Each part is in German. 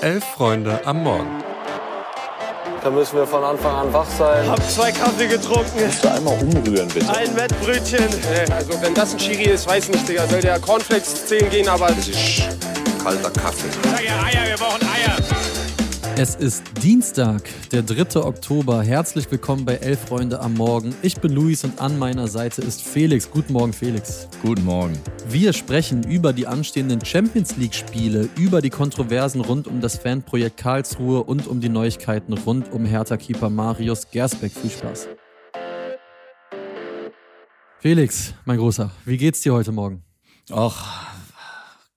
Elf Freunde am Morgen. Da müssen wir von Anfang an wach sein. Hab zwei Kaffee getrunken. Musst du einmal umrühren, bitte. Ein Wettbrötchen. Also wenn das ein Schiri ist, weiß nicht, Digga. Soll der Cornflakes 10 gehen, aber... Das ist Kalter Kaffee. Sag ja Eier, wir brauchen Eier. Es ist Dienstag, der 3. Oktober. Herzlich willkommen bei Elf Freunde am Morgen. Ich bin Luis und an meiner Seite ist Felix. Guten Morgen, Felix. Guten Morgen. Wir sprechen über die anstehenden Champions League-Spiele, über die Kontroversen rund um das Fanprojekt Karlsruhe und um die Neuigkeiten rund um Hertha-Keeper Marius Gersbeck. Viel Spaß. Felix, mein Großer, wie geht's dir heute Morgen? Ach,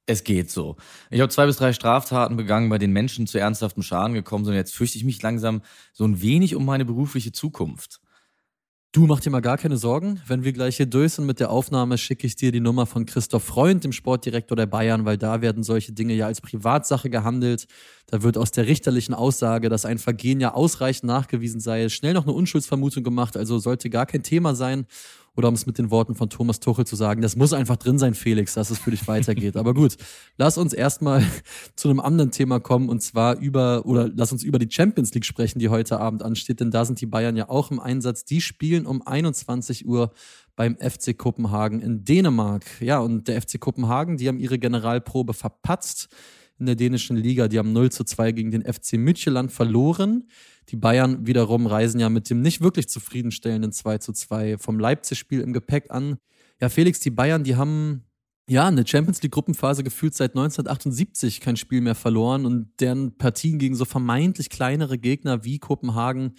es geht so. Ich habe zwei bis drei Straftaten begangen, bei denen Menschen zu ernsthaftem Schaden gekommen sind. Jetzt fürchte ich mich langsam so ein wenig um meine berufliche Zukunft. Du mach dir mal gar keine Sorgen. Wenn wir gleich hier durch sind mit der Aufnahme, schicke ich dir die Nummer von Christoph Freund, dem Sportdirektor der Bayern, weil da werden solche Dinge ja als Privatsache gehandelt. Da wird aus der richterlichen Aussage, dass ein Vergehen ja ausreichend nachgewiesen sei, schnell noch eine Unschuldsvermutung gemacht. Also sollte gar kein Thema sein. Oder um es mit den Worten von Thomas Tuchel zu sagen, das muss einfach drin sein, Felix, dass es für dich weitergeht. Aber gut, lass uns erstmal zu einem anderen Thema kommen und zwar über, oder lass uns über die Champions League sprechen, die heute Abend ansteht, denn da sind die Bayern ja auch im Einsatz. Die spielen um 21 Uhr beim FC Kopenhagen in Dänemark. Ja, und der FC Kopenhagen, die haben ihre Generalprobe verpatzt in der dänischen Liga. Die haben 0 zu 2 gegen den FC Midtjylland verloren. Die Bayern wiederum reisen ja mit dem nicht wirklich zufriedenstellenden 2 zu 2 vom Leipzig-Spiel im Gepäck an. Ja, Felix, die Bayern, die haben ja eine Champions League-Gruppenphase gefühlt seit 1978 kein Spiel mehr verloren und deren Partien gegen so vermeintlich kleinere Gegner wie Kopenhagen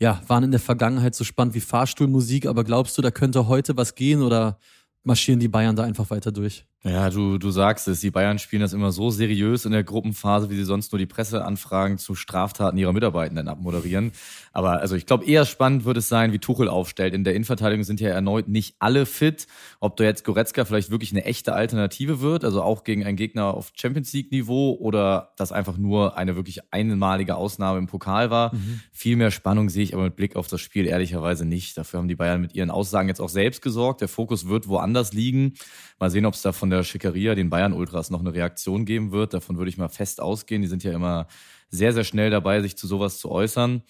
ja, waren in der Vergangenheit so spannend wie Fahrstuhlmusik, aber glaubst du, da könnte heute was gehen oder marschieren die Bayern da einfach weiter durch? Ja, du, du sagst es, die Bayern spielen das immer so seriös in der Gruppenphase, wie sie sonst nur die Presseanfragen zu Straftaten ihrer Mitarbeitenden abmoderieren. Aber also ich glaube, eher spannend wird es sein, wie Tuchel aufstellt. In der Innenverteidigung sind ja erneut nicht alle fit. Ob da jetzt Goretzka vielleicht wirklich eine echte Alternative wird, also auch gegen einen Gegner auf Champions League-Niveau oder das einfach nur eine wirklich einmalige Ausnahme im Pokal war. Mhm. Viel mehr Spannung sehe ich aber mit Blick auf das Spiel ehrlicherweise nicht. Dafür haben die Bayern mit ihren Aussagen jetzt auch selbst gesorgt. Der Fokus wird woanders liegen. Mal sehen, ob es da von der Schickeria, den Bayern-Ultras, noch eine Reaktion geben wird. Davon würde ich mal fest ausgehen. Die sind ja immer sehr, sehr schnell dabei, sich zu sowas zu äußern.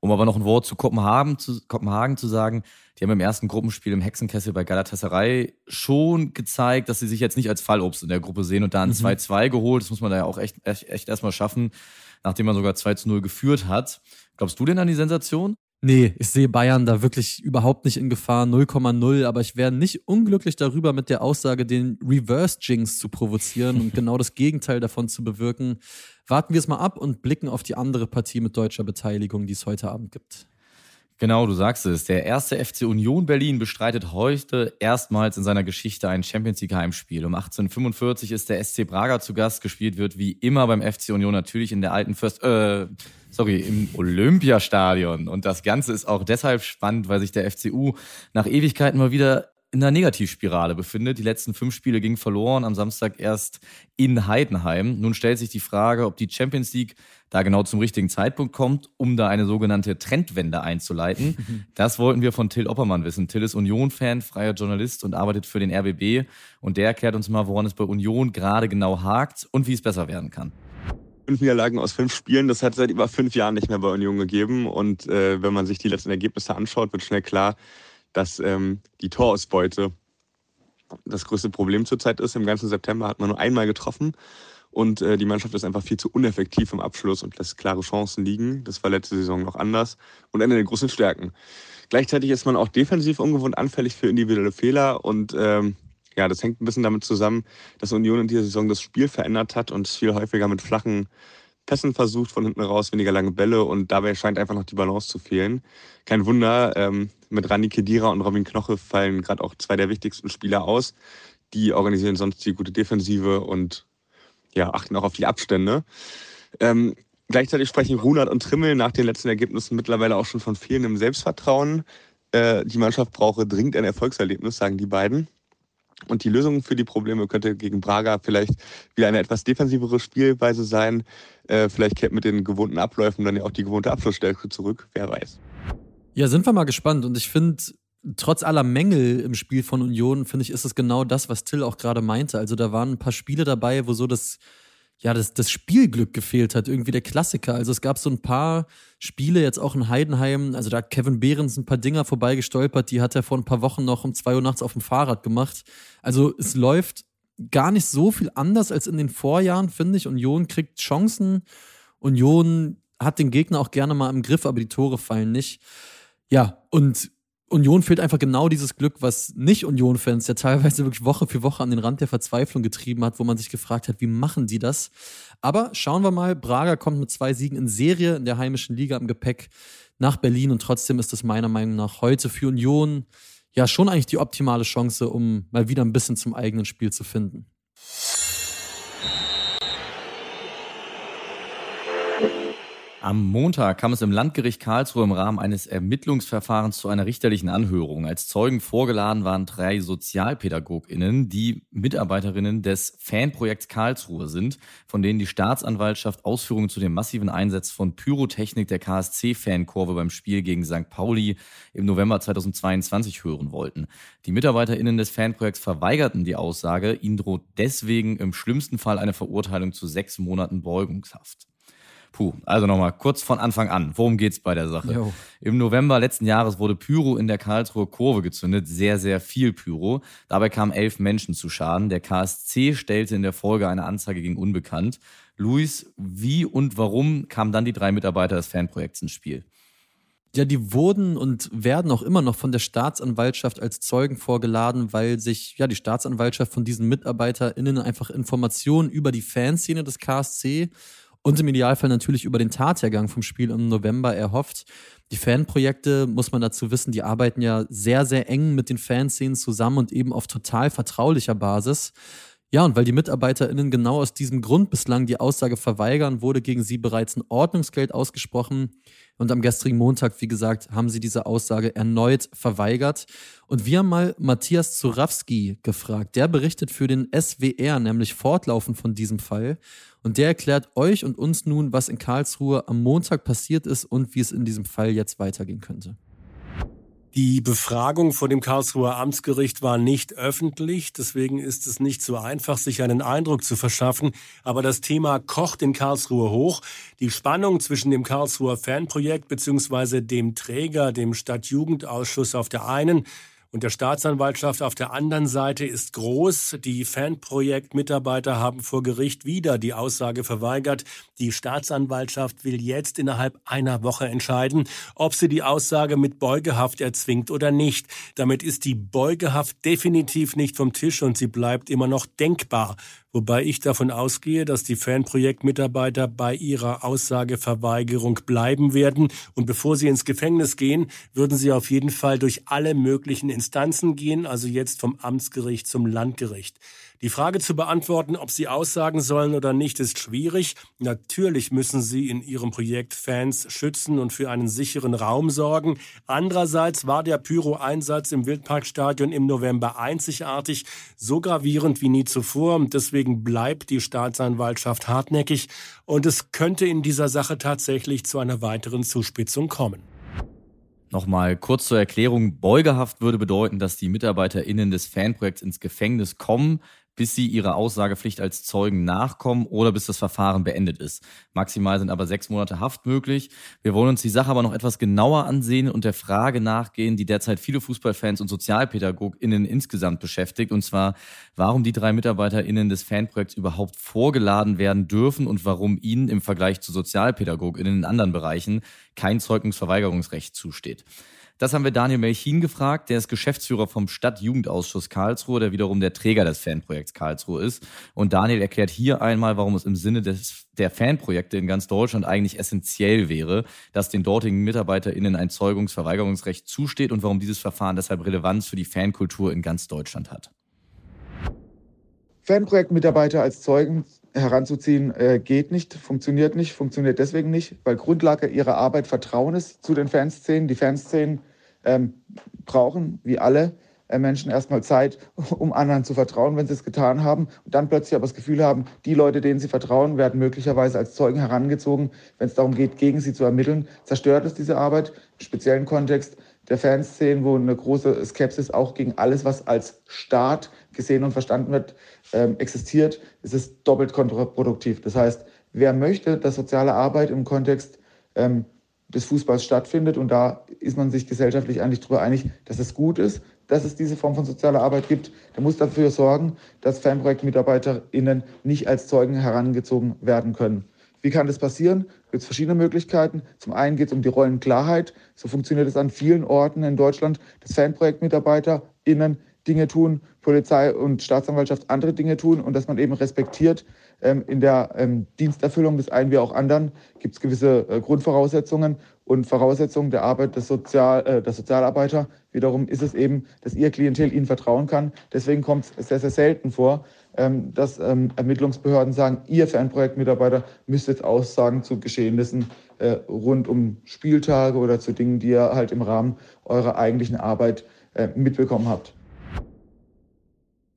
Um aber noch ein Wort zu Kopenhagen zu, Kopenhagen zu sagen, die haben im ersten Gruppenspiel im Hexenkessel bei Galatasaray schon gezeigt, dass sie sich jetzt nicht als Fallobst in der Gruppe sehen und da ein 2-2 mhm. geholt. Das muss man da ja auch echt, echt, echt erstmal schaffen, nachdem man sogar 2 0 geführt hat. Glaubst du denn an die Sensation? Nee, ich sehe Bayern da wirklich überhaupt nicht in Gefahr, 0,0, aber ich wäre nicht unglücklich darüber, mit der Aussage den Reverse-Jinx zu provozieren und genau das Gegenteil davon zu bewirken. Warten wir es mal ab und blicken auf die andere Partie mit deutscher Beteiligung, die es heute Abend gibt. Genau, du sagst es. Der erste FC Union Berlin bestreitet heute erstmals in seiner Geschichte ein Champions League Heimspiel. Um 1845 ist der SC Braga zu Gast. Gespielt wird wie immer beim FC Union natürlich in der alten First, äh, sorry, im Olympiastadion. Und das Ganze ist auch deshalb spannend, weil sich der FCU nach Ewigkeiten mal wieder in einer Negativspirale befindet. Die letzten fünf Spiele gingen verloren, am Samstag erst in Heidenheim. Nun stellt sich die Frage, ob die Champions League da genau zum richtigen Zeitpunkt kommt, um da eine sogenannte Trendwende einzuleiten. Das wollten wir von Till Oppermann wissen. Till ist Union-Fan, freier Journalist und arbeitet für den RBB. Und der erklärt uns mal, woran es bei Union gerade genau hakt und wie es besser werden kann fünf Niederlagen aus fünf Spielen. Das hat seit über fünf Jahren nicht mehr bei Union gegeben. Und äh, wenn man sich die letzten Ergebnisse anschaut, wird schnell klar, dass ähm, die Torausbeute das größte Problem zurzeit ist. Im ganzen September hat man nur einmal getroffen. Und äh, die Mannschaft ist einfach viel zu uneffektiv im Abschluss und lässt klare Chancen liegen. Das war letzte Saison noch anders. Und eine der großen Stärken. Gleichzeitig ist man auch defensiv ungewohnt anfällig für individuelle Fehler. Und ähm, ja, das hängt ein bisschen damit zusammen, dass Union in dieser Saison das Spiel verändert hat und viel häufiger mit flachen Pässen versucht, von hinten raus, weniger lange Bälle. Und dabei scheint einfach noch die Balance zu fehlen. Kein Wunder, ähm, mit Rani Kedira und Robin Knoche fallen gerade auch zwei der wichtigsten Spieler aus. Die organisieren sonst die gute Defensive und ja, achten auch auf die Abstände. Ähm, gleichzeitig sprechen Runert und Trimmel nach den letzten Ergebnissen mittlerweile auch schon von fehlendem Selbstvertrauen. Äh, die Mannschaft brauche dringend ein Erfolgserlebnis, sagen die beiden. Und die Lösung für die Probleme könnte gegen Braga vielleicht wieder eine etwas defensivere Spielweise sein. Äh, vielleicht kehrt mit den gewohnten Abläufen dann ja auch die gewohnte Abschlussstärke zurück. Wer weiß. Ja, sind wir mal gespannt. Und ich finde, trotz aller Mängel im Spiel von Union, finde ich, ist es genau das, was Till auch gerade meinte. Also da waren ein paar Spiele dabei, wo so das ja, das, das Spielglück gefehlt hat, irgendwie der Klassiker. Also es gab so ein paar Spiele, jetzt auch in Heidenheim, also da hat Kevin Behrens ein paar Dinger vorbeigestolpert, die hat er vor ein paar Wochen noch um zwei Uhr nachts auf dem Fahrrad gemacht. Also es läuft gar nicht so viel anders als in den Vorjahren, finde ich. Union kriegt Chancen. Union hat den Gegner auch gerne mal im Griff, aber die Tore fallen nicht. Ja, und Union fehlt einfach genau dieses Glück, was nicht Union-Fans ja teilweise wirklich Woche für Woche an den Rand der Verzweiflung getrieben hat, wo man sich gefragt hat, wie machen die das? Aber schauen wir mal, Braga kommt mit zwei Siegen in Serie in der heimischen Liga im Gepäck nach Berlin und trotzdem ist das meiner Meinung nach heute für Union ja schon eigentlich die optimale Chance, um mal wieder ein bisschen zum eigenen Spiel zu finden. Am Montag kam es im Landgericht Karlsruhe im Rahmen eines Ermittlungsverfahrens zu einer richterlichen Anhörung. Als Zeugen vorgeladen waren drei SozialpädagogInnen, die Mitarbeiterinnen des Fanprojekts Karlsruhe sind, von denen die Staatsanwaltschaft Ausführungen zu dem massiven Einsatz von Pyrotechnik der KSC-Fankurve beim Spiel gegen St. Pauli im November 2022 hören wollten. Die MitarbeiterInnen des Fanprojekts verweigerten die Aussage. Ihnen droht deswegen im schlimmsten Fall eine Verurteilung zu sechs Monaten Beugungshaft. Puh, also nochmal kurz von Anfang an. Worum geht's bei der Sache? Jo. Im November letzten Jahres wurde Pyro in der Karlsruher Kurve gezündet. Sehr, sehr viel Pyro. Dabei kamen elf Menschen zu Schaden. Der KSC stellte in der Folge eine Anzeige gegen Unbekannt. Luis, wie und warum kamen dann die drei Mitarbeiter des Fanprojekts ins Spiel? Ja, die wurden und werden auch immer noch von der Staatsanwaltschaft als Zeugen vorgeladen, weil sich ja die Staatsanwaltschaft von diesen MitarbeiterInnen einfach Informationen über die Fanszene des KSC und im Idealfall natürlich über den Tathergang vom Spiel im November erhofft. Die Fanprojekte, muss man dazu wissen, die arbeiten ja sehr, sehr eng mit den Fanszenen zusammen und eben auf total vertraulicher Basis. Ja, und weil die MitarbeiterInnen genau aus diesem Grund bislang die Aussage verweigern, wurde gegen sie bereits ein Ordnungsgeld ausgesprochen. Und am gestrigen Montag, wie gesagt, haben sie diese Aussage erneut verweigert. Und wir haben mal Matthias Zurawski gefragt. Der berichtet für den SWR nämlich fortlaufend von diesem Fall. Und der erklärt euch und uns nun, was in Karlsruhe am Montag passiert ist und wie es in diesem Fall jetzt weitergehen könnte. Die Befragung vor dem Karlsruher Amtsgericht war nicht öffentlich, deswegen ist es nicht so einfach, sich einen Eindruck zu verschaffen. Aber das Thema kocht in Karlsruhe hoch. Die Spannung zwischen dem Karlsruher Fanprojekt bzw. dem Träger, dem Stadtjugendausschuss auf der einen und der Staatsanwaltschaft auf der anderen Seite ist groß. Die Fanprojekt-Mitarbeiter haben vor Gericht wieder die Aussage verweigert. Die Staatsanwaltschaft will jetzt innerhalb einer Woche entscheiden, ob sie die Aussage mit Beugehaft erzwingt oder nicht. Damit ist die Beugehaft definitiv nicht vom Tisch und sie bleibt immer noch denkbar. Wobei ich davon ausgehe, dass die Fanprojektmitarbeiter bei ihrer Aussageverweigerung bleiben werden. Und bevor sie ins Gefängnis gehen, würden sie auf jeden Fall durch alle möglichen Instanzen gehen, also jetzt vom Amtsgericht zum Landgericht. Die Frage zu beantworten, ob sie aussagen sollen oder nicht, ist schwierig. Natürlich müssen sie in ihrem Projekt Fans schützen und für einen sicheren Raum sorgen. Andererseits war der Pyro-Einsatz im Wildparkstadion im November einzigartig, so gravierend wie nie zuvor. Deswegen bleibt die Staatsanwaltschaft hartnäckig. Und es könnte in dieser Sache tatsächlich zu einer weiteren Zuspitzung kommen. Nochmal kurz zur Erklärung. Beugehaft würde bedeuten, dass die MitarbeiterInnen des Fanprojekts ins Gefängnis kommen, bis sie ihrer Aussagepflicht als Zeugen nachkommen oder bis das Verfahren beendet ist. Maximal sind aber sechs Monate Haft möglich. Wir wollen uns die Sache aber noch etwas genauer ansehen und der Frage nachgehen, die derzeit viele Fußballfans und SozialpädagogInnen insgesamt beschäftigt. Und zwar, warum die drei MitarbeiterInnen des Fanprojekts überhaupt vorgeladen werden dürfen und warum ihnen im Vergleich zu SozialpädagogInnen in anderen Bereichen kein Zeugnisverweigerungsrecht zusteht. Das haben wir Daniel Melchin gefragt. Der ist Geschäftsführer vom Stadtjugendausschuss Karlsruhe, der wiederum der Träger des Fanprojekts Karlsruhe ist. Und Daniel erklärt hier einmal, warum es im Sinne des, der Fanprojekte in ganz Deutschland eigentlich essentiell wäre, dass den dortigen MitarbeiterInnen ein Zeugungsverweigerungsrecht zusteht und warum dieses Verfahren deshalb Relevanz für die Fankultur in ganz Deutschland hat. Fanprojektmitarbeiter als Zeugen heranzuziehen, äh, geht nicht, funktioniert nicht, funktioniert deswegen nicht, weil Grundlage ihrer Arbeit Vertrauen ist zu den Fanszenen. Die Fanszenen ähm, brauchen, wie alle äh, Menschen, erstmal Zeit, um anderen zu vertrauen, wenn sie es getan haben. Und dann plötzlich aber das Gefühl haben, die Leute, denen sie vertrauen, werden möglicherweise als Zeugen herangezogen, wenn es darum geht, gegen sie zu ermitteln. Zerstört es diese Arbeit, im speziellen Kontext der Fanszenen, wo eine große Skepsis auch gegen alles, was als Staat gesehen und verstanden wird, ähm, existiert, ist es doppelt kontraproduktiv. Das heißt, wer möchte, dass soziale Arbeit im Kontext ähm, des Fußballs stattfindet, und da ist man sich gesellschaftlich eigentlich darüber einig, dass es gut ist, dass es diese Form von sozialer Arbeit gibt, der muss dafür sorgen, dass FanprojektmitarbeiterInnen nicht als Zeugen herangezogen werden können. Wie kann das passieren? Es gibt verschiedene Möglichkeiten. Zum einen geht es um die Rollenklarheit. So funktioniert es an vielen Orten in Deutschland, dass FanprojektmitarbeiterInnen Dinge tun, Polizei und Staatsanwaltschaft andere Dinge tun und dass man eben respektiert, ähm, in der ähm, Diensterfüllung des einen wie auch anderen gibt es gewisse äh, Grundvoraussetzungen und Voraussetzungen der Arbeit des, Sozial, äh, der Sozialarbeiter. Wiederum ist es eben, dass ihr Klientel ihnen vertrauen kann. Deswegen kommt es sehr, sehr selten vor, ähm, dass ähm, Ermittlungsbehörden sagen, ihr Fernprojektmitarbeiter müsst jetzt Aussagen zu Geschehnissen äh, rund um Spieltage oder zu Dingen, die ihr halt im Rahmen eurer eigentlichen Arbeit äh, mitbekommen habt.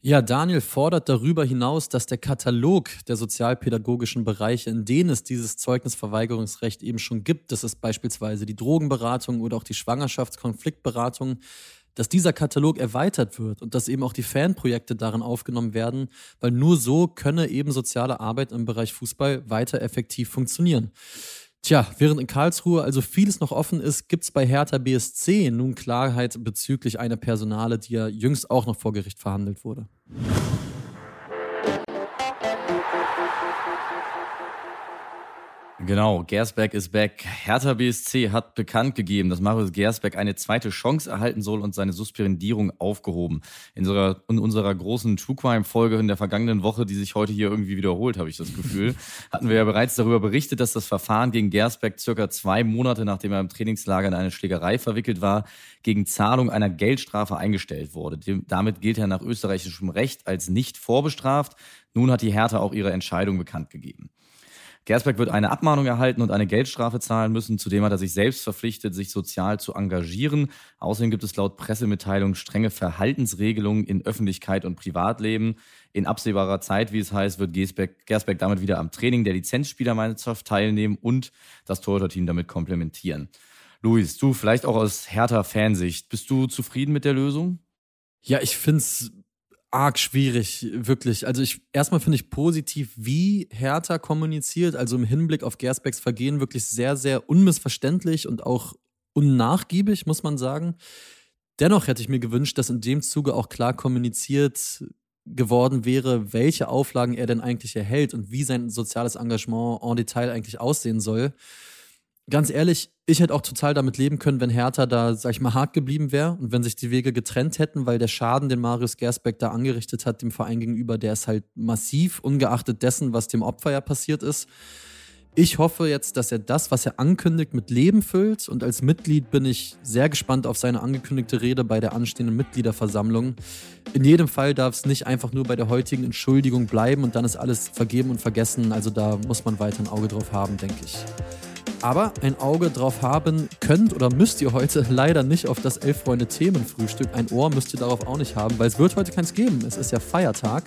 Ja, Daniel fordert darüber hinaus, dass der Katalog der sozialpädagogischen Bereiche, in denen es dieses Zeugnisverweigerungsrecht eben schon gibt, das ist beispielsweise die Drogenberatung oder auch die Schwangerschaftskonfliktberatung, dass dieser Katalog erweitert wird und dass eben auch die Fanprojekte darin aufgenommen werden, weil nur so könne eben soziale Arbeit im Bereich Fußball weiter effektiv funktionieren. Tja, während in Karlsruhe also vieles noch offen ist, gibt es bei Hertha BSC nun Klarheit bezüglich einer Personale, die ja jüngst auch noch vor Gericht verhandelt wurde. Genau, Gersbeck ist back. Hertha BSC hat bekannt gegeben, dass Marius Gersbeck eine zweite Chance erhalten soll und seine Suspendierung aufgehoben. In unserer, in unserer großen True Crime Folge in der vergangenen Woche, die sich heute hier irgendwie wiederholt, habe ich das Gefühl, hatten wir ja bereits darüber berichtet, dass das Verfahren gegen Gersbeck circa zwei Monate nachdem er im Trainingslager in eine Schlägerei verwickelt war, gegen Zahlung einer Geldstrafe eingestellt wurde. Damit gilt er nach österreichischem Recht als nicht vorbestraft. Nun hat die Hertha auch ihre Entscheidung bekannt gegeben. Gersberg wird eine Abmahnung erhalten und eine Geldstrafe zahlen müssen. Zudem hat er sich selbst verpflichtet, sich sozial zu engagieren. Außerdem gibt es laut Pressemitteilung strenge Verhaltensregelungen in Öffentlichkeit und Privatleben. In absehbarer Zeit, wie es heißt, wird Gersberg, Gersberg damit wieder am Training der Lizenzspielermannschaft teilnehmen und das Torhüterteam damit komplementieren. Luis, du vielleicht auch aus härter Fansicht, bist du zufrieden mit der Lösung? Ja, ich finde es arg schwierig, wirklich. Also ich erstmal finde ich positiv, wie Hertha kommuniziert, also im Hinblick auf Gersbecks Vergehen wirklich sehr, sehr unmissverständlich und auch unnachgiebig, muss man sagen. Dennoch hätte ich mir gewünscht, dass in dem Zuge auch klar kommuniziert geworden wäre, welche Auflagen er denn eigentlich erhält und wie sein soziales Engagement en Detail eigentlich aussehen soll ganz ehrlich, ich hätte auch total damit leben können, wenn Hertha da, sag ich mal, hart geblieben wäre und wenn sich die Wege getrennt hätten, weil der Schaden, den Marius Gersbeck da angerichtet hat, dem Verein gegenüber, der ist halt massiv, ungeachtet dessen, was dem Opfer ja passiert ist. Ich hoffe jetzt, dass er das, was er ankündigt, mit Leben füllt. Und als Mitglied bin ich sehr gespannt auf seine angekündigte Rede bei der anstehenden Mitgliederversammlung. In jedem Fall darf es nicht einfach nur bei der heutigen Entschuldigung bleiben und dann ist alles vergeben und vergessen. Also da muss man weiter ein Auge drauf haben, denke ich. Aber ein Auge drauf haben könnt oder müsst ihr heute leider nicht auf das Elf-Freunde-Themenfrühstück. Ein Ohr müsst ihr darauf auch nicht haben, weil es wird heute keins geben. Es ist ja Feiertag,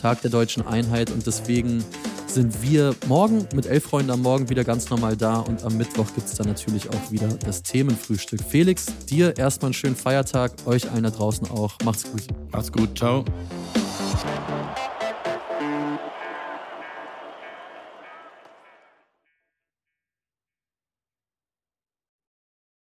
Tag der deutschen Einheit und deswegen sind wir morgen mit Elf Freunden am Morgen wieder ganz normal da und am Mittwoch gibt es dann natürlich auch wieder das Themenfrühstück. Felix, dir erstmal einen schönen Feiertag, euch allen da draußen auch. Macht's gut. Macht's gut, ciao.